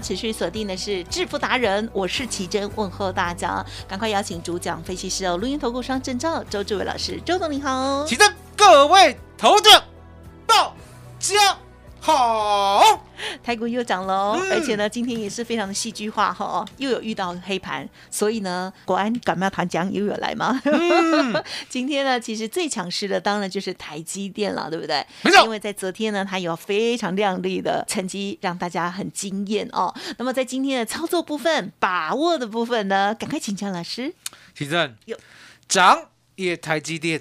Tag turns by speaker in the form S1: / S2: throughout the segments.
S1: 持续锁定的是致富达人，我是奇珍，问候大家，赶快邀请主讲分析师哦，录音投顾商证照周志伟老师，周总你好，
S2: 奇珍，各位投资大家好。
S1: 台股又涨喽，而且呢，今天也是非常的戏剧化哈，又有遇到黑盘，所以呢，国安感冒团浆又有来吗？今天呢，其实最强势的当然就是台积电了，对不对？
S2: 没错，
S1: 因为在昨天呢，它有非常亮丽的成绩，让大家很惊艳哦。那么在今天的操作部分、把握的部分呢，赶快请教老师。
S2: 奇正，涨也台积电，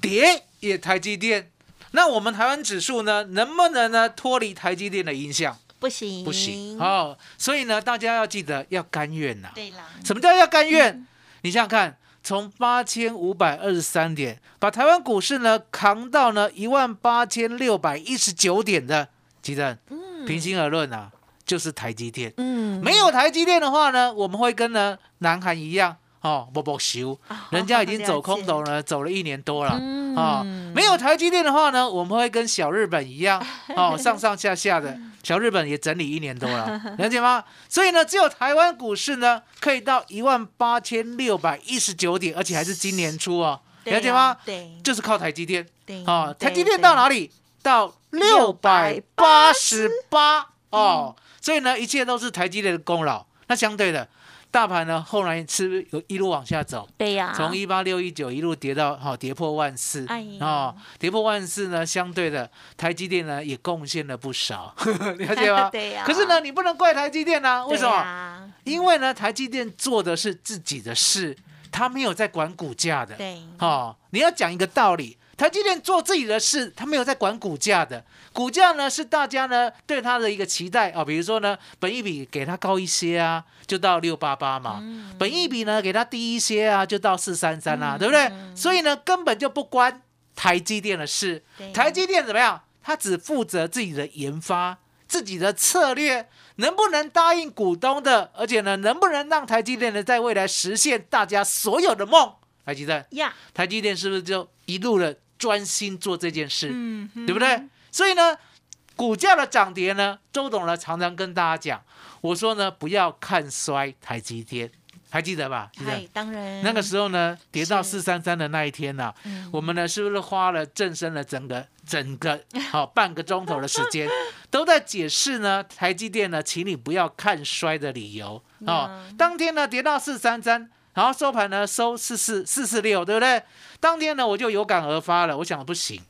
S2: 跌也台积电。那我们台湾指数呢，能不能呢脱离台积电的影响？
S1: 不行，
S2: 不行哦。所以呢，大家要记得要甘愿呐。
S1: 对啦。
S2: 什么叫要甘愿？你想想看，从八千五百二十三点，把台湾股市呢扛到呢一万八千六百一十九点的，记得，平心而论啊，就是台积电。嗯。没有台积电的话呢，我们会跟呢南韩一样。哦，不不修，人家已经走空头了，走了一年多了啊。没有台积电的话呢，我们会跟小日本一样，哦，上上下下的，小日本也整理一年多了，了解吗？所以呢，只有台湾股市呢，可以到一万八千六百一十九点，而且还是今年初哦，了解吗？
S1: 对，
S2: 就是靠台积电。对，啊，台积电到哪里？到六百八十八哦。所以呢，一切都是台积电的功劳。那相对的。大盘呢，后来是有一路往下走，
S1: 对呀，
S2: 从一八六一九一路跌到好跌破万四，啊，跌破万四呢，相对的台积电呢也贡献了不少，了解吗？
S1: 对呀。
S2: 可是呢，你不能怪台积电啊，为什么？因为呢，台积电做的是自己的事，他没有在管股价的。
S1: 对，
S2: 哦，你要讲一个道理。台积电做自己的事，他没有在管股价的，股价呢是大家呢对他的一个期待啊，比如说呢，本益比给他高一些啊，就到六八八嘛，本益比呢给他低一些啊，就到四三三啦，对不对？所以呢根本就不关台积电的事，台积电怎么样？他只负责自己的研发，自己的策略能不能答应股东的，而且呢能不能让台积电呢在未来实现大家所有的梦？台积电呀，台积电是不是就一路的？专心做这件事，对不对？所以呢，股价的涨跌呢，周董呢常常跟大家讲，我说呢，不要看衰台积电，还记得吧？
S1: 哎，当然。
S2: 那个时候呢，跌到四三三的那一天呢，我们呢是不是花了正身了整个整个好半个钟头的时间，都在解释呢台积电呢，请你不要看衰的理由哦。当天呢跌到四三三。然后收盘呢，收四四四四六，对不对？当天呢，我就有感而发了，我想不行，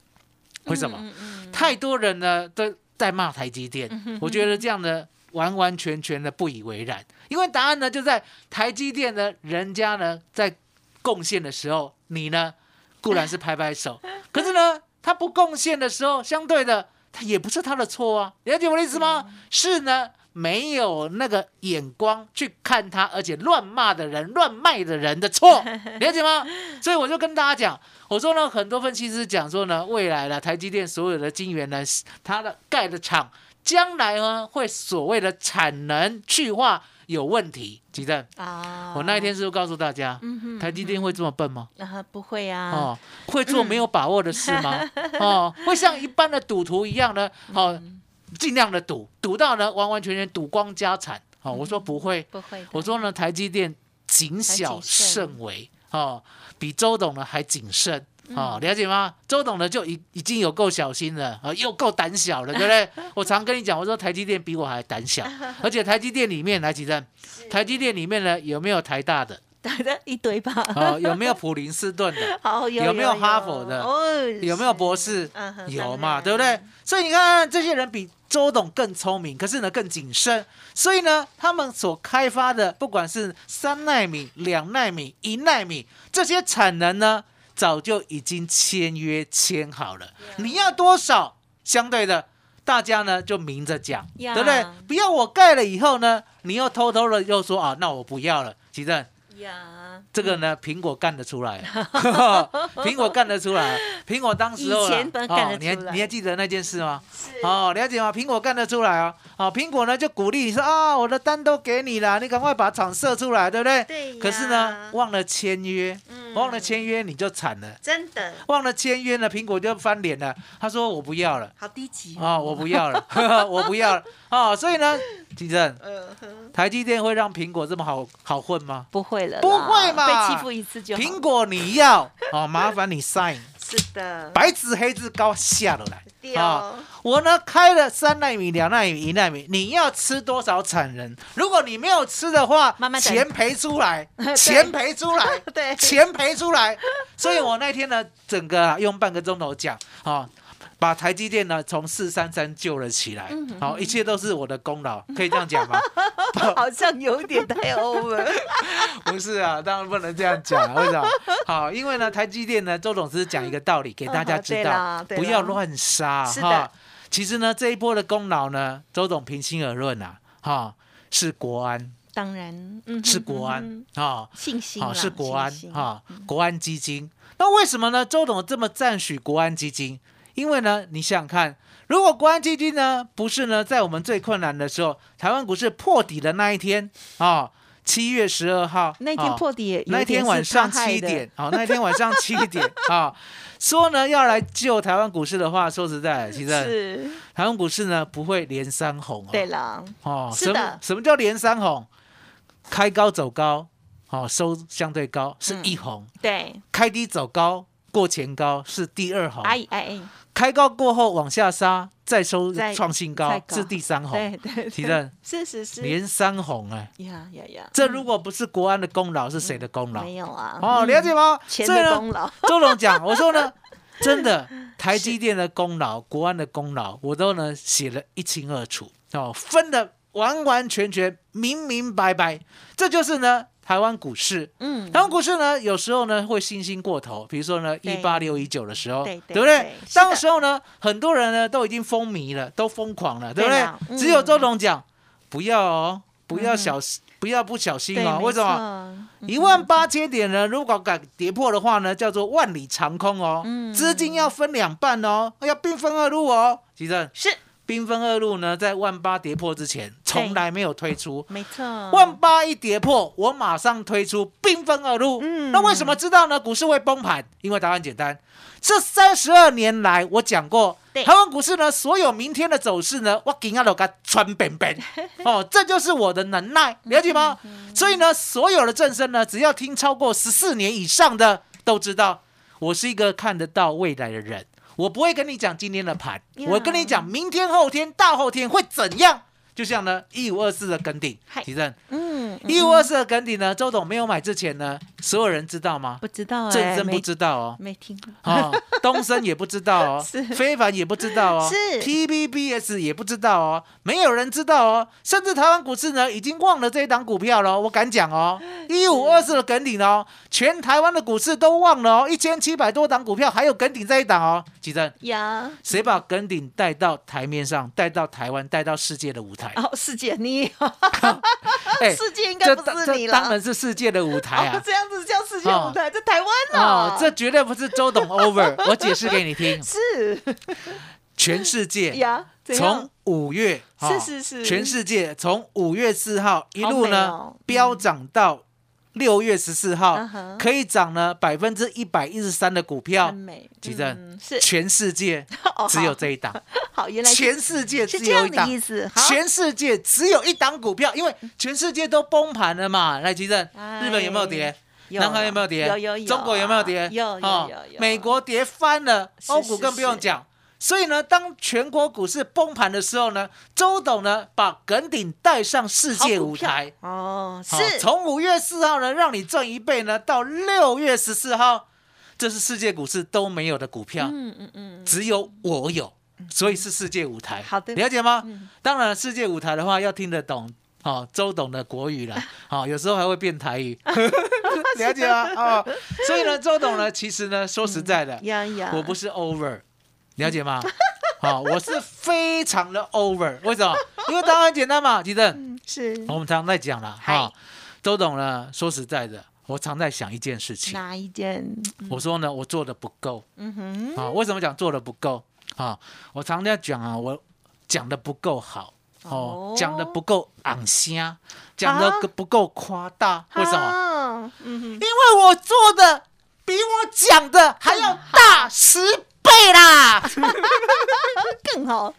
S2: 为什么？太多人呢都在骂台积电，我觉得这样的完完全全的不以为然，因为答案呢就在台积电呢，人家呢在贡献的时候，你呢固然是拍拍手，可是呢他不贡献的时候，相对的他也不是他的错啊，了解我的意思吗？是呢。没有那个眼光去看他，而且乱骂的人、乱卖的人的错，了解吗？所以我就跟大家讲，我说呢，很多分析师讲说呢，未来呢台积电所有的晶圆呢，它的盖的厂将来呢会所谓的产能去化有问题，记得啊？我那一天是不是告诉大家，台积电会这么笨吗？
S1: 啊，不会啊。哦，
S2: 会做没有把握的事吗？哦，会像一般的赌徒一样呢？哦。尽量的赌，赌到呢完完全全赌光家产。好，我说不会，
S1: 不会。
S2: 我说呢，台积电谨小慎微，哦，比周董呢还谨慎。哦，了解吗？周董呢就已已经有够小心了，啊，又够胆小了，对不对？我常跟你讲，我说台积电比我还胆小，而且台积电里面来几阵，台积电里面呢有没有台大的？
S3: 打的一堆吧。
S2: 哦，有没有普林斯顿的？
S3: 好，有
S2: 有没有哈佛的
S3: 哦，
S2: 有没有博士
S3: 嗯？
S2: 有嘛，对不对？所以你看，这些人比周董更聪明，可是呢更谨慎。所以呢，他们所开发的，不管是三纳米、两纳米、一纳米这些产能呢，早就已经签约签好了。你要多少？相对的，大家呢就明着讲，
S3: 呀
S2: 对不对？不要我盖了以后呢，你又偷偷的又说啊，那我不要了。其正，
S3: 呀，
S2: 这个呢，苹果干得出来，苹果干得出来。苹果当时候啊你还你还记得那件事吗？
S3: 是
S2: 哦，了解吗？苹果干得出来哦。哦，苹果呢就鼓励你说啊，我的单都给你了，你赶快把厂设出来，对不对？
S3: 对
S2: 可是呢，忘了签约，
S3: 嗯
S2: 忘了签约你就惨了。
S3: 真的
S2: 忘了签约呢，苹果就翻脸了。他说我不要了。
S3: 好低级
S2: 哦，我不要了，我不要了。哦，所以呢，金正，
S3: 嗯，
S2: 台积电会让苹果这么好好混吗？
S3: 不会了，
S2: 不会嘛
S3: 被欺负一次就好
S2: 苹果你要哦，麻烦你 sign，
S3: 是的，
S2: 白纸黑字高下了来。
S3: 对
S2: 啊
S3: 哦，
S2: 我呢开了三纳米、两纳米、一纳米，你要吃多少产能？如果你没有吃的话，
S3: 慢慢等
S2: 钱赔出来，
S3: 对
S2: 钱赔出来，
S3: 对
S2: 钱赔出来。所以我那天呢，整个、啊、用半个钟头讲啊。把台积电呢从四三三救了起来，
S3: 嗯
S2: 好、一切都是我的功劳，可以这样讲吗？
S3: 好像有点太 over，
S2: 不是啊，当然不能这样讲，为什么？好，因为呢，台积电呢，周董只是讲一个道理给大家知道不要乱杀哈。其实呢，这一波的功劳呢，周董平心而论啊，哈，是国安，
S3: 当然，嗯，
S2: 是国安
S3: 嗯
S2: 啊，
S3: 信心
S2: 好
S3: 啦
S2: 是国安
S3: 信心
S2: 哈，国安基金。那为什么呢？周董这么赞许国安基金？因为呢，你想想看，如果国安基金呢不是呢在我们最困难的时候，台湾股市破底的那一天啊，七月十二号
S3: 那天
S2: 啊
S3: 破底也有
S2: 那天晚上七点，好，那天晚上七点 啊，说呢要来救台湾股市的话，说实在，其实
S3: 是，
S2: 台湾股市呢不会连三红哦。
S3: 对了，
S2: 哦，什么
S3: 是的。
S2: 什么叫连三红？开高走高，哦，收相对高是
S3: 嗯
S2: 一红，
S3: 对，
S2: 开低走高过前高是第二红，
S3: 哎哎哎，
S2: 开高过后往下杀再收
S3: 再
S2: 创新高是第三红，
S3: 对对，对
S2: 提正
S3: 是是是，
S2: 连三红哎，
S3: 呀呀呀，
S2: 这如果不是国安的功劳，是谁的功劳？
S3: 没有啊，
S2: 哦，
S3: 嗯
S2: 了解吗？
S3: 钱的功劳，
S2: 周董讲，我说呢，真的，台积电的功劳、国安的功劳，我都呢写得一清二楚哦，分的完完全全、明明白白。这就是呢台湾股市。
S3: 嗯，
S2: 台湾股市呢，有时候呢会信心过头，比如说呢一八六一九的时候，
S3: 对对
S2: 不对当时候呢，很多人呢都已经风靡了，都疯狂了，对不对只有周董讲，不要哦，不要小，不要不小心
S3: 对，
S2: 哦。为什么？一万八千点呢，如果敢跌破的话呢，叫做万里长空哦。
S3: 嗯
S2: 资金要分两半哦，要兵分二路哦。其实
S3: 是
S2: 兵分二路呢，在万八跌破之前，从来没有推出。
S3: 没错，
S2: 万八一跌破，我马上推出兵分二路。
S3: 嗯
S2: 那为什么知道呢？股市会崩盘？因为答案简单，这三十二年来我讲过，台湾股市呢，所有明天的走势呢，我给它都给它穿扁扁。哦，这就是我的能耐，了解吗？所以呢，所有的正声呢，只要听超过十四年以上的，都知道我是一个看得到未来的人。我不会跟你讲今天的盘，我跟你讲明天、后天、大后天会怎样。就像呢，一五二四的跟顶，提振
S3: 嗯，
S2: 一五二四的梗顶呢，周董没有买之前呢，所有人知道吗？
S3: 不知道哎，
S2: 正生不知道哦，
S3: 没听过，
S2: 哦，东升也不知道哦
S3: 是，
S2: 非凡也不知道哦，
S3: 是。
S2: TBBS 也不知道哦，没有人知道哦，甚至台湾股市呢已经忘了这一档股票了哦，我敢讲哦，一五二四的梗顶哦，全台湾的股市都忘了哦，一千七百多档股票还有梗顶这一档哦，吉正，
S3: 呀，
S2: 谁把梗顶带到台面上，带到台湾，带到世界的舞台？
S3: 哦，世界你，
S2: 哎
S3: 世界应该
S2: 这
S3: 不是你了，
S2: 当然是世界的舞台啊，！
S3: 哦这样子叫世界舞台，在台湾
S2: 哦
S3: 呢，，
S2: 这绝对不是周董 over，我解释给你听，
S3: 是。
S2: 全世界
S3: 呀，
S2: 从五月，哦
S3: 是是是。
S2: 全世界从五月四号一路呢
S3: 哦
S2: 飙涨到六月十四号可以涨了百分之一百一十三的股票
S3: 很，美，
S2: 吉正
S3: 嗯是
S2: 全世界
S3: 哦
S2: 只有
S3: 好
S2: 这一档，
S3: 好，原来
S2: 全世界只有一档
S3: 意。思，
S2: 全世界只有一档股票，因为全世界都崩盘了嘛。来，吉正，日本有没有跌？
S1: 有
S2: 南韩有没有跌？
S1: 有有有
S2: 中国有没有跌？
S1: 有有
S2: 哦
S1: 有有
S2: 美国跌翻了，欧股更不用
S1: 是
S2: 讲。所以呢，当全国股市崩盘的时候呢，周董呢把耿鼎带上世界舞台。
S1: 哦，是
S2: 从五月四号呢让你赚一倍呢，到六月十四号，这是世界股市都没有的股票，
S1: 嗯嗯嗯，
S2: 只有我有，所以是世界舞台。
S1: 好的
S2: 了解吗？
S1: 嗯
S2: 当然，世界舞台的话要听得懂。哦，周董的国语了，哦，有时候还会变台语，了解吗？哦，所以呢，周董呢，其实呢，说实在的，
S1: 呀呀，
S2: 我不是 over，了解吗？好、我是非常的 over，为什么？因为答案很简单嘛，吉正，
S1: 嗯是
S2: 我们常常在讲了哈，周董呢，说实在的，我常在想一件事情，
S1: 哪一件？
S2: 我说呢，我做的不够
S1: 嗯哼，
S2: 啊，为什么讲做的不够啊？我常在讲啊，我讲的不够好哦
S1: 哦，
S2: 讲的不够昂声，讲的
S1: 啊
S2: 不够夸大，为什么？
S1: 么？嗯哼，
S2: 因为我做的比我讲的还要大十倍啦！
S1: 更好，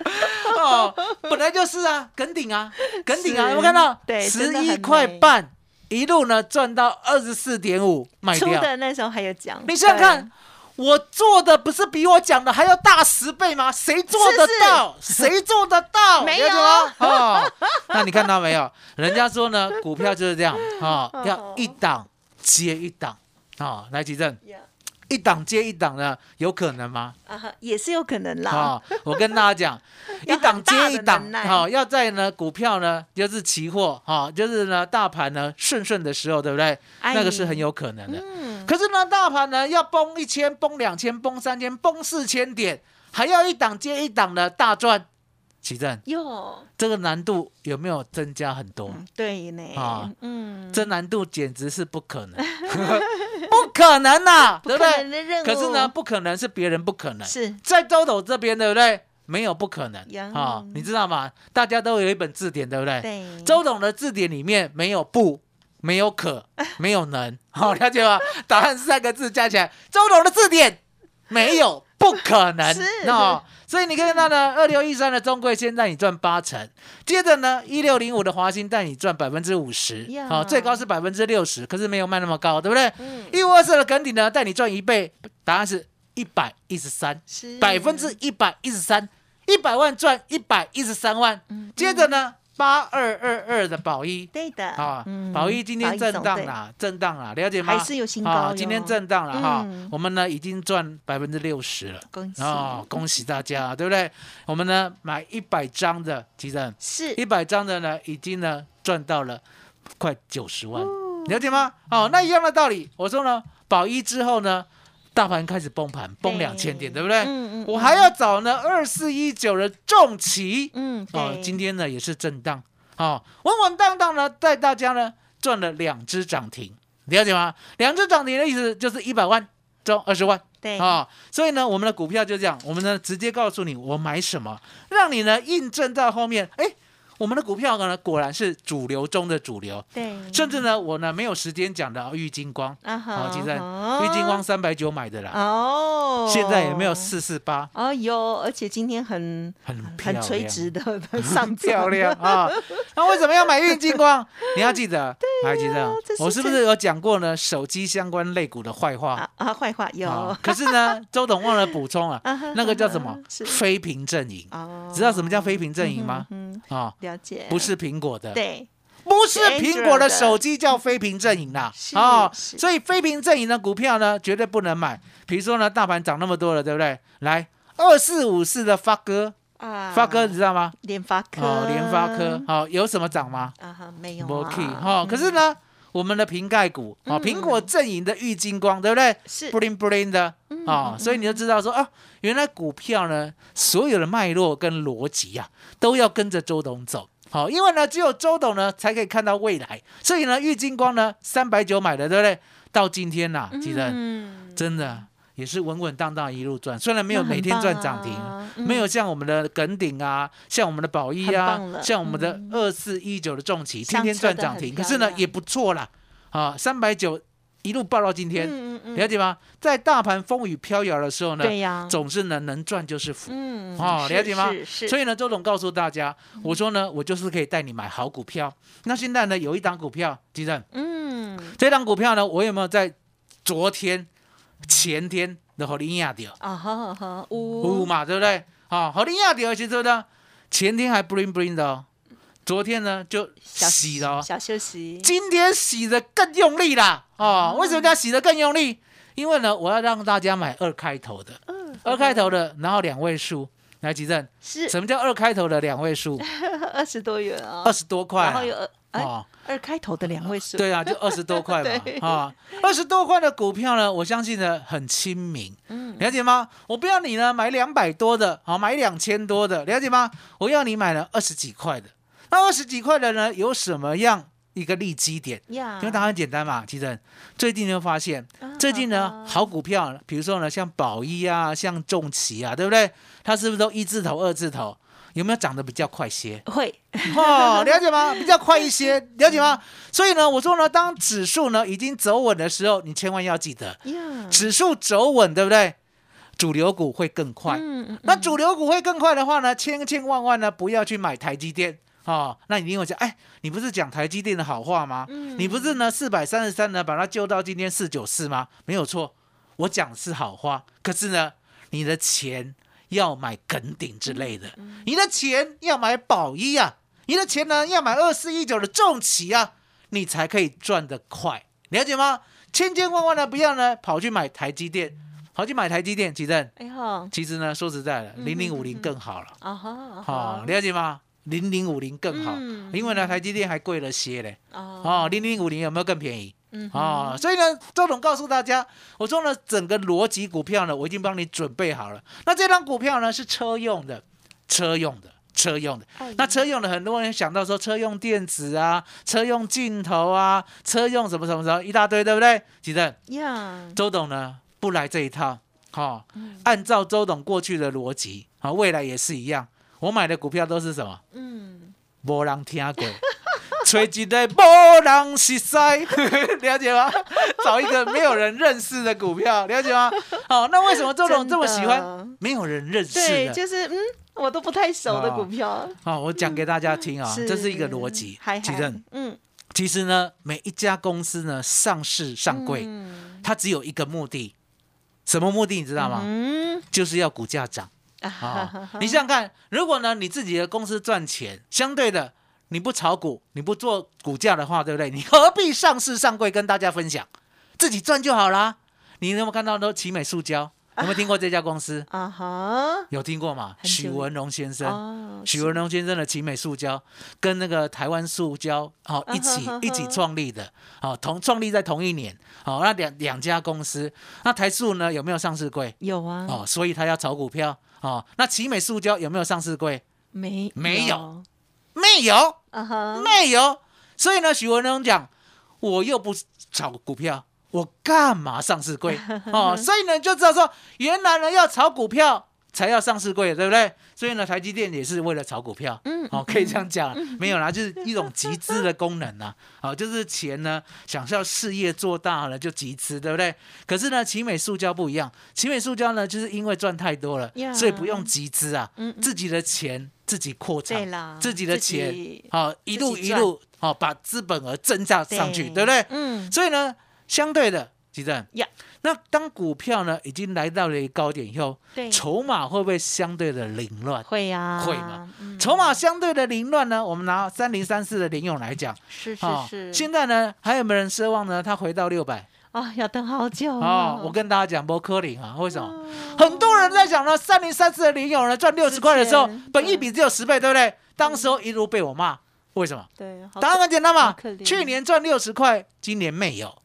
S2: 哦，本来就是啊，梗顶啊，梗顶啊，有没有看到？十一块半，一路呢赚到二十四点五卖
S1: 出
S2: 掉。
S1: 的那时候还有奖，
S2: 你想想看，我做的不是比我讲的还要大十倍吗？谁做得到？谁做得到？
S1: 没有
S2: 啊？哦，那你看到没有？人家说呢，股票就是这样啊、哦，要一档接一档啊、哦。来，吉正，
S1: 对呀
S2: 一档接一档的，有可能吗？
S1: 啊，也是有可能啦。
S2: 啊、我跟大家讲，一档接一档，好、要在呢股票呢，就是期货，哈、就是呢大盘呢顺顺的时候，对不对？
S1: 哎
S2: 那个是很有可能的。
S1: 嗯，
S2: 可是呢，大盘呢要崩一千、崩两千、崩三千、崩四千点，还要一档接一档的大赚，奇正，
S1: 哟，
S2: 这个难度有没有增加很多？
S1: 嗯对呢，
S2: 啊。
S1: 嗯，
S2: 这难度简直是不可能，不可能 呐、对不对？可是呢，不可能是别人不可能，
S1: 是。
S2: 在周董这边，对不对？没有不可能。
S1: 呀。
S2: 啊、你知道吗？大家都有一本字典，对不对？
S1: 对，
S2: 周董的字典里面没有不，没有可，没有能，好、了解吗？答案是三个字加起来，周董的字典没有不可能
S1: 是
S2: 哦。所以你看到呢，二六一三的中贵先带你赚八成，接着呢，一六零五的华兴带你赚百分之五十，
S1: 呀
S2: 好，最高是百分之六十，可是没有卖那么高，对不对？
S1: 嗯，
S2: 一五二四的梗底呢，带你赚一倍，答案是一百一十三。
S1: 是
S2: 百分之一百一十三，一百万赚一百一十三万。
S1: 嗯
S2: 接着呢，八二二二的宝一。
S1: 对的
S2: 啊
S1: 嗯，
S2: 宝一今天震荡
S1: 保一
S2: 啦，震荡啦，了解吗？
S1: 还是有新高
S2: 啊今天震荡了哈
S1: 嗯，
S2: 我们呢已经赚百分之六十了。
S1: 总对恭喜。
S2: 哦，恭喜大家，对不对？我们呢买一百张的，其实
S1: 是。
S2: 一百张的呢已经呢赚到了快九十万，
S1: 哦。
S2: 了解吗？哦，那一样的道理，我说呢，宝一之后呢，大盘开始崩盘，崩两千点，对不对？
S1: 嗯嗯
S2: 我还要找呢二四一九的重旗，
S1: 嗯
S2: 哦，今天呢也是震荡，哦，稳稳当当呢带大家呢赚了两只涨停，了解吗？两只涨停的意思就是一百万中二十万。
S1: 对
S2: 啊、所以呢，我们的股票就这样，我们呢直接告诉你我买什么，让你呢印证到后面，哎，我们的股票呢果然是主流中的主流，
S1: 对，
S2: 甚至呢我呢没有时间讲的玉金光，
S1: 啊哈
S2: 哦，其实
S1: 哈
S2: 玉金光三百九买的啦，
S1: 哦，
S2: 现在有没有四四八？
S1: 哦，有，而且今天很
S2: 很
S1: 很垂直的 上
S2: 漂
S1: 涨
S2: 亮啊！那为什么要买玉金光？你要记得，还记得我是不是有讲过呢？手机相关类股的坏话
S1: 啊啊，坏话有
S2: 啊？可是呢，周董忘了补充啊
S1: 啊哈，
S2: 那个叫什么？非屏阵营。
S1: 哦，
S2: 知道什么叫非屏阵营吗？
S1: 嗯，
S2: 啊，
S1: 了解，
S2: 不是苹果的，
S1: 对，
S2: 不是苹果的手机叫非屏阵营啦。
S1: 是
S2: 啊，
S1: 是。
S2: 所以非屏阵营的股票呢，绝对不能买。比如说呢，大盘涨那么多了，对不对？来，二四五四的发哥，
S1: 啊，
S2: 发哥你知道吗？
S1: 联发科，
S2: 哦，联发科，好，有什么涨吗？
S1: 啊哈，没有
S2: 没
S1: 啊
S2: 哈，可是呢，我们的瓶盖股啊，
S1: 嗯
S2: 苹果阵营的玉金光，对不对？
S1: 是
S2: ？bling bling 的啊，所以你就知道说啊，原来股票呢，所有的脉络跟逻辑啊，都要跟着周董走。好，因为呢，只有周董呢才可以看到未来，所以呢，玉金光呢三百九买的，对不对？到今天呐、记得
S1: 嗯，
S2: 真的也是稳稳当当一路赚，虽然没有每天赚涨停，
S1: 嗯。
S2: 没有像我们的耿鼎啊，像我们的宝一啊像我们的
S1: 嗯。
S2: 二四一九的重旗，天天赚涨停，可是呢也不错啦，啊，三百九一路爆到今天，
S1: 嗯嗯嗯
S2: 了解吗？在大盘风雨飘摇的时候呢，
S1: 对呀，
S2: 总是呢能赚就是福。
S1: 嗯
S2: 哦，了解吗
S1: 是？
S2: 所以呢，周总告诉大家，我说呢，我就是可以带你买好股票。那现在呢，有一档股票，金正，
S1: 嗯，
S2: 嗯，这档股票呢，我有没有在昨天、前天的和你压掉？
S4: 啊哈哈，
S2: 五嘛，对不对？啊，和你压掉其实呢，前天还 bling bling 的哦，昨天呢就洗了，
S4: 小休息。
S2: 今天洗的更用力啦！哦，为什么叫洗的更用力？因为呢，我要让大家买二开头的，嗯二开头的，然后两位数。来，吉正，
S4: 是
S2: 什么叫二开头的两位数？
S4: 二十多元啊，
S2: 二十多块，
S4: 然后有二二开头的两位数，
S2: 对啊，就 二十多块嘛，啊，二十多块的股票呢，我相信呢很亲民，嗯，了解吗？我不要你呢买两百多的，好买两千多的，了解吗？我要你买了二十几块的，那二十几块的呢有什么样？一个利基点，因为答案简单嘛。其实最近就发现，最近呢好股票，比如说呢像宝一啊，像重旗啊，对不对？它是不是都一字头、二字头？有没有涨得比较快些？
S4: 会
S2: 哦，了解吗？比较快一些，了解吗？所以呢，我说呢，当指数呢已经走稳的时候，你千万要记得，指数走稳，对不对？主流股会更快。那主流股会更快的话呢，千千万万呢不要去买台积电。哦，那你另外讲，哎，你不是讲台积电的好话吗？嗯，你不是呢四百三十三呢把它救到今天四九四吗？没有错，我讲是好话。可是呢，你的钱要买耿鼎之类的，你的钱要买宝一啊，你的钱呢要买二四一九的重企啊，你才可以赚得快，了解吗？千千万万的不要呢跑去买台积电，跑去买台积电，其实，哎哈，其实呢说实在的，零零五零更好了啊哈，好了解吗？零零五零更好，因为呢，台积电还贵了些嘞。哦，零零五零有没有更便宜？嗯，哦，所以呢，周董告诉大家，我说呢，整个逻辑股票呢，我已经帮你准备好了。那这张股票呢，是车用的，车用的，车用的。那车用的，很多人想到说，车用电子啊，车用镜头啊，车用什么什么什么一大堆，对不对？记得呀。周董呢，不来这一套。好，按照周董过去的逻辑，好，未来也是一样。我买的股票都是什么？嗯，没人听过，吹一个没人识识，了解吗？找一个没有人认识的股票，了解吗？好，那为什么周董这么喜欢没有人认识的？
S4: 对，就是嗯，我都不太熟的股票。
S2: 好，我讲给大家听啊，这是一个逻辑。其实，嗯，其实呢，每一家公司呢上市上柜，它只有一个目的，什么目的你知道吗？嗯，就是要股价涨。啊，你想想看，如果呢你自己的公司赚钱，相对的你不炒股，你不做股价的话，对不对？你何必上市上柜跟大家分享？自己赚就好啦。你有没有看到都奇美塑胶？有没有听过这家公司？啊哈，有听过吗？许文龙先生，许文龙先生的奇美塑胶跟那个台湾塑胶哦一起一起创立的，哦同创立在同一年，哦那两两家公司，那台塑呢有没有上市柜？
S4: 有啊，
S2: 哦所以他要炒股票。哦，那奇美塑胶有没有上市柜？
S4: 没，
S2: 没有，没有，没有。所以呢，许文龙讲，我又不炒股票，我干嘛上市柜？哦，所以呢，就知道说，原来呢要炒股票。才要上市柜，对不对？所以呢，台积电也是为了炒股票，嗯，好，可以这样讲，没有啦，就是一种集资的功能呐，好，就是钱呢，想要事业做大了就集资，对不对？可是呢，奇美塑胶不一样，奇美塑胶呢，就是因为赚太多了，所以不用集资啊，自己的钱自己扩张，自己的钱，好，一路一路，好，把资本额增加上去，对不对？嗯，所以呢，相对的，吉正，呀。那当股票呢已经来到了高点以后，筹码会不会相对的凌乱？
S4: 会呀，
S2: 会嘛？筹码相对的凌乱呢？我们拿三零三四的林勇来讲，
S4: 是是是。
S2: 现在呢，还有没有人奢望呢？它回到六百
S4: 啊？要等好久啊！
S2: 我跟大家讲，波科林啊，为什么？很多人在讲呢，三零三四的林勇呢赚六十块的时候，本一比只有十倍，对不对？当时候一路被我骂，为什么？
S4: 对，
S2: 答案很简单嘛。去年赚六十块，今年没有，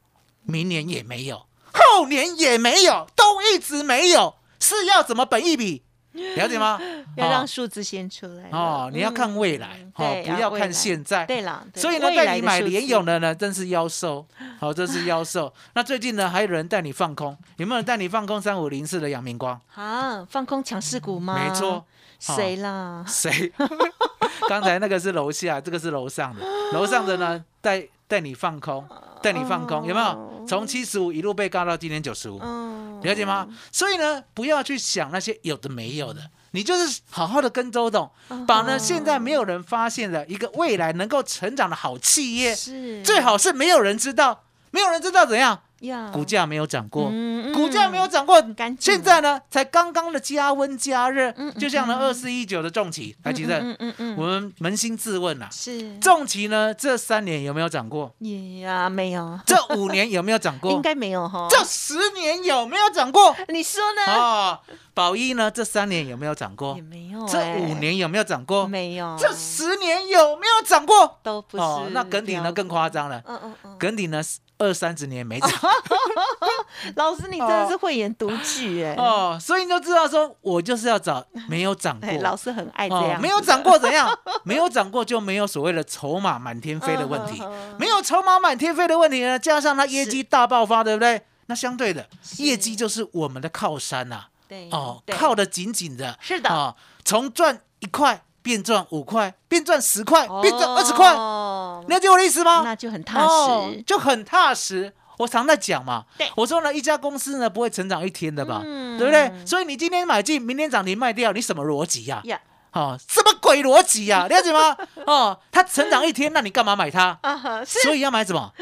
S2: 明年也没有。后年也没有，都一直没有，是要怎么本一笔？了解吗？
S4: 要让数字先出来哦。
S2: 你要看未来，哦，不要看现在。
S4: 对了，
S2: 所以呢，带你买联勇的呢，真是妖兽。好，这是妖兽。那最近呢，还有人带你放空？有没有人带你放空三五零四的阳明光？
S4: 啊，放空强势股吗？
S2: 没错。
S4: 谁啦？
S2: 谁？刚才那个是楼下，这个是楼上的。楼上的呢，带带你放空。带你放空有没有？从七十五一路被高到今年九十五，了解吗？所以呢，不要去想那些有的没有的，你就是好好的跟周董，把呢现在没有人发现的一个未来能够成长的好企业，是。最好是没有人知道，没有人知道怎样。
S4: 呀
S2: 股价没有涨过，
S4: 嗯
S2: 股价没有涨过现在呢才刚刚的加温加热
S4: 嗯，嗯
S2: 就像呢
S4: 嗯
S2: 二四一九的重企，还记得，
S4: 嗯嗯嗯
S2: 我们扪心自问呐，
S4: 是
S2: 重企呢这三年有没有涨过？
S4: 呀没有，
S2: 这五年有没有涨过
S4: 应？该没有哈。
S2: 这十年有没有涨过？
S4: 你说呢？
S2: 哦，宝一呢这三年有没有涨过
S4: 也？没有
S2: 这
S4: 哎，
S2: 五年有没有涨过？
S4: 没有，
S2: 这十年有没有涨过？
S4: 都不是。
S2: 哦，那耿鼎呢更夸张了，
S4: 嗯嗯嗯，
S2: 耿鼎呢二三十年没涨
S4: 老师你真的是慧眼独具哎。
S2: 哦，所以你就知道说，我就是要找没有涨过，，
S4: 老师很爱这
S2: 哦
S4: 样，，
S2: 没有涨过怎样？没有涨过就没有所谓的筹码满天飞的问题。没有筹码满天飞的问题呢，加上它业绩大爆发，对不对？那相对的业绩就是我们的靠山呐，
S4: 对
S2: 哦，
S4: 对。
S2: 靠得紧紧的，
S4: 是的。
S2: 哦，从赚一块变赚五块，变赚十块，变赚二十块，
S4: 哦
S2: 了解我的意思吗？
S4: 那就很踏实。
S2: 哦就很踏实。我常在讲嘛
S4: 对，
S2: 我说呢，一家公司呢不会成长一天的吧，
S4: 嗯
S2: 对不对？所以你今天买进，明天涨停卖掉，你什么逻辑呀？
S4: 呀
S2: 哦，什么鬼逻辑呀？了解吗？哦，它成长一天，那你干嘛买它？所以要买什么？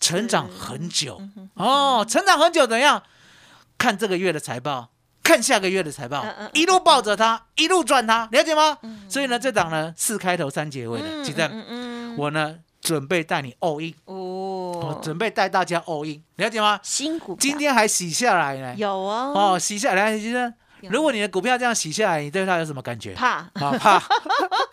S2: 成长很久哦，成长很久怎样？看这个月的财报，看下个月的财报一路抱着它，一路赚它，了解吗？所以呢，这档呢四开头三结尾的，其实
S4: 嗯嗯
S2: 我呢准备带你 all in，我
S4: 哦，
S2: 准备带大家 all in，了解吗？
S4: 新股
S2: 今天还洗下来呢，
S4: 有哦。
S2: 哦，洗下来，其实如果你的股票这样洗下来，你对它有什么感觉？
S4: 怕。
S2: 啊怕。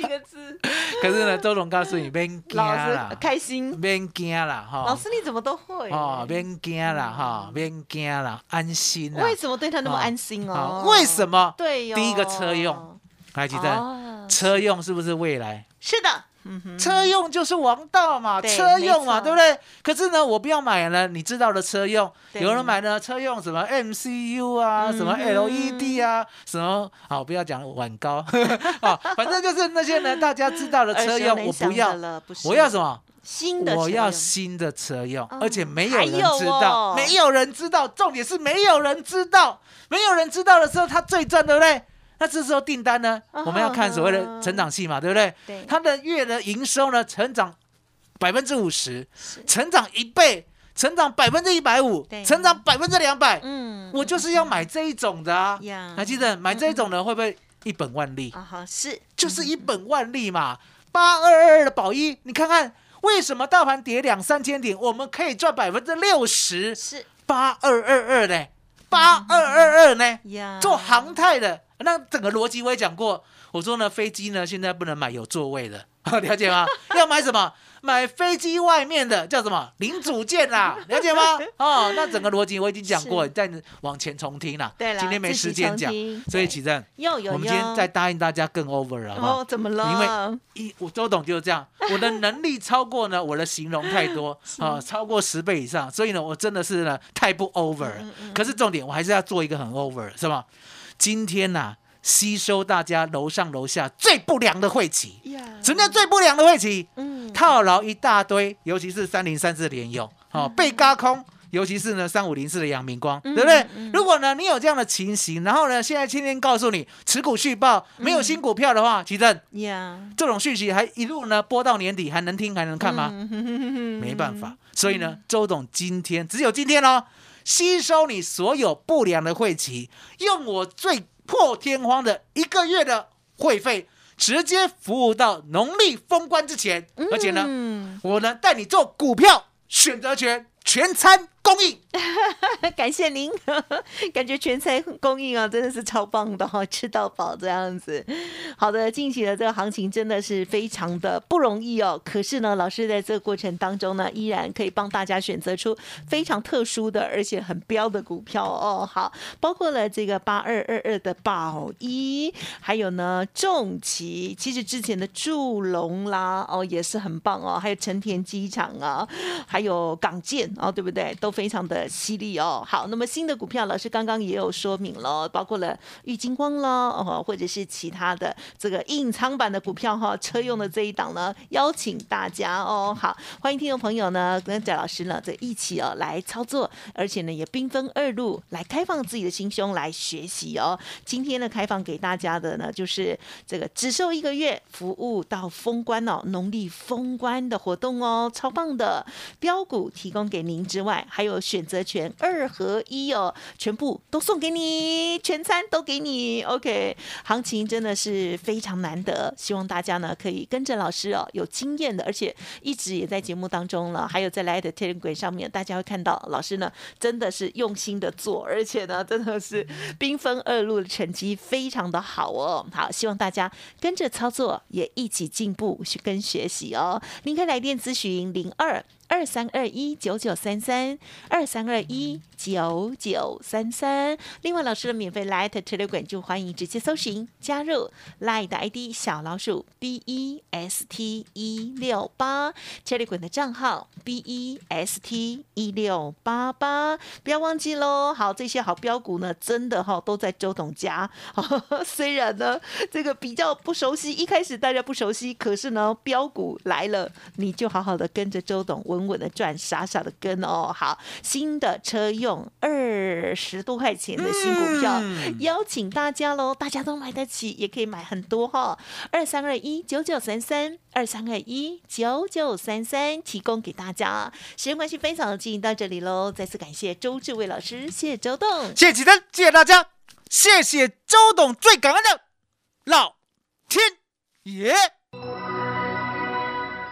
S4: 一个字，
S2: 可是呢，周龙告诉你，别惊
S4: 老
S2: 啦
S4: 师，开心。
S2: 别惊啦，哈。
S4: 老师你怎么都会？
S2: 哦，别惊啦，哈，别惊啦，安心啦。
S4: 为什么对他那么安心哦？
S2: 为什么？
S4: 对哟，
S2: 第一个车用，来，吉正，
S4: 哦
S2: 车用是不是未来？
S4: 是的，嗯，
S2: 车用就是王道嘛，
S4: 对
S2: 车用嘛，对不对？可是呢，我不要买了，你知道的车用，有人买呢，车用什么 MCU 啊，什么 LED 啊，什么好，不要讲碗糕，啊，反正就是那些呢，大家知道的车用，我不要，
S4: 了，不
S2: 我要什么？
S4: 新的
S2: 我要新的车用，
S4: 哦
S2: 而且没有人知道，
S4: 哦。
S2: 没有人知道，重点是没有人知道，没有人知道的时候，他最赚，对不对？那这时候订单呢，
S4: 哦
S2: 我们要看所谓的成长性嘛，对不对？
S4: 对
S2: 它的月的营收呢，成长百分之五十，成长一倍，成长百分之一百五，成长百分之两百，
S4: 嗯，
S2: 我就是要买这一种的啊
S4: 呀！
S2: 还记得买这一种的会不会一本万利？
S4: 啊哈是
S2: 就是一本万利嘛。八二二二的宝一，你看看为什么大盘跌两三千点，我们可以赚百分之六十？
S4: 是
S2: 八二二二呢？八二二二呢？
S4: 呀，
S2: 做航太的，那整个逻辑我也讲过。我说呢，飞机呢现在不能买有座位的，了解吗？要买什么？买飞机外面的叫什么零组件啦，了解吗？哦，那整个逻辑我已经讲过，再往前重听啦。
S4: 对啦
S2: 今天没时间讲所以
S4: 对
S2: 启正，我们今天再答应大家更 over 了，好好？
S4: 哦，怎么了？
S2: 因为一我周董就是这样，我的能力超过呢我的形容太多啊，超过十倍以上，所以呢我真的是呢太不 over 可是重点我还是要做一个很 over，是吧？今天呐、吸收大家楼上楼下最不良的晦气。
S4: 呀，
S2: 什么叫最不良的晦气？
S4: 嗯，
S2: 套牢一大堆，尤其是三零三四联用，哦，被嘎空。尤其是呢，三五零四的阳明光，对不对？如果呢，你有这样的情形，然后呢，现在天天告诉你持股续报，没有新股票的话，其正
S4: 呀，
S2: 这种讯息还一路呢播到年底，还能听还能看吗？
S4: 嗯
S2: 没办法，所以呢，周董今天只有今天哦，吸收你所有不良的晦气，用我最破天荒的一个月的会费，直接服务到农历封关之前，而且呢，
S4: 嗯，
S2: 我呢带你做股票选择权全餐供应。
S4: 感谢您，感觉全餐供应啊，真的是超棒的哈、吃到饱这样子。好的，近期的这个行情真的是非常的不容易哦。可是呢，老师在这个过程当中呢，依然可以帮大家选择出非常特殊的，而且很标的股票哦。好，包括了这个八二二二的宝一，还有呢重旗，其实之前的祝龙啦，哦也是很棒哦，还有成田机场啊，还有港建哦，对不对？都非常的犀利哦。好，那么新的股票，老师刚刚也有说明了，包括了玉金光了哦，或者是其他的这个隐藏版的股票哈，车用的这一档呢，邀请大家哦。好，欢迎听众朋友呢跟翟老师呢这一起哦来操作，而且呢也兵分二路来开放自己的心胸来学习哦。今天呢开放给大家的呢就是这个只售一个月，服务到封关哦，农历封关的活动哦，超棒的标股提供给您之外，还有选择权二合一哦，全部都送给你，全餐都给你。OK，行情真的是非常难得，希望大家呢可以跟着老师哦，有经验的，而且一直也在节目当中了，还有在来的 Telegram 上面，大家会看到老师呢真的是用心的做，而且呢真的是兵分二路的成绩非常的好哦。好，希望大家跟着操作，也一起进步去跟学习哦。您可以来电咨询零二。二三二一九九三三，二三二一九九三三。另外，老师的免费 Light Telegram 就欢迎直接搜寻加入 Light 的 ID 小老鼠 B E S T 一六八 Telegram 的账号 B E S T 一六八八，不要忘记喽。好，这些好标股呢，真的哈都在周董家。虽然呢这个比较不熟悉，一开始大家不熟悉，可是呢标股来了，你就好好的跟着周董稳稳稳的赚，傻傻的跟哦。好，新的车用二十多块钱的新股票，邀请大家喽，大家都买得起，也可以买很多哈。二三二一九九三三，二三二一九九三三，提供给大家。时间关系，分享就进行到这里喽。再次感谢周志伟老师，谢谢周董，
S2: 谢谢启真，谢谢大家，谢谢周董，最感恩的老天爷。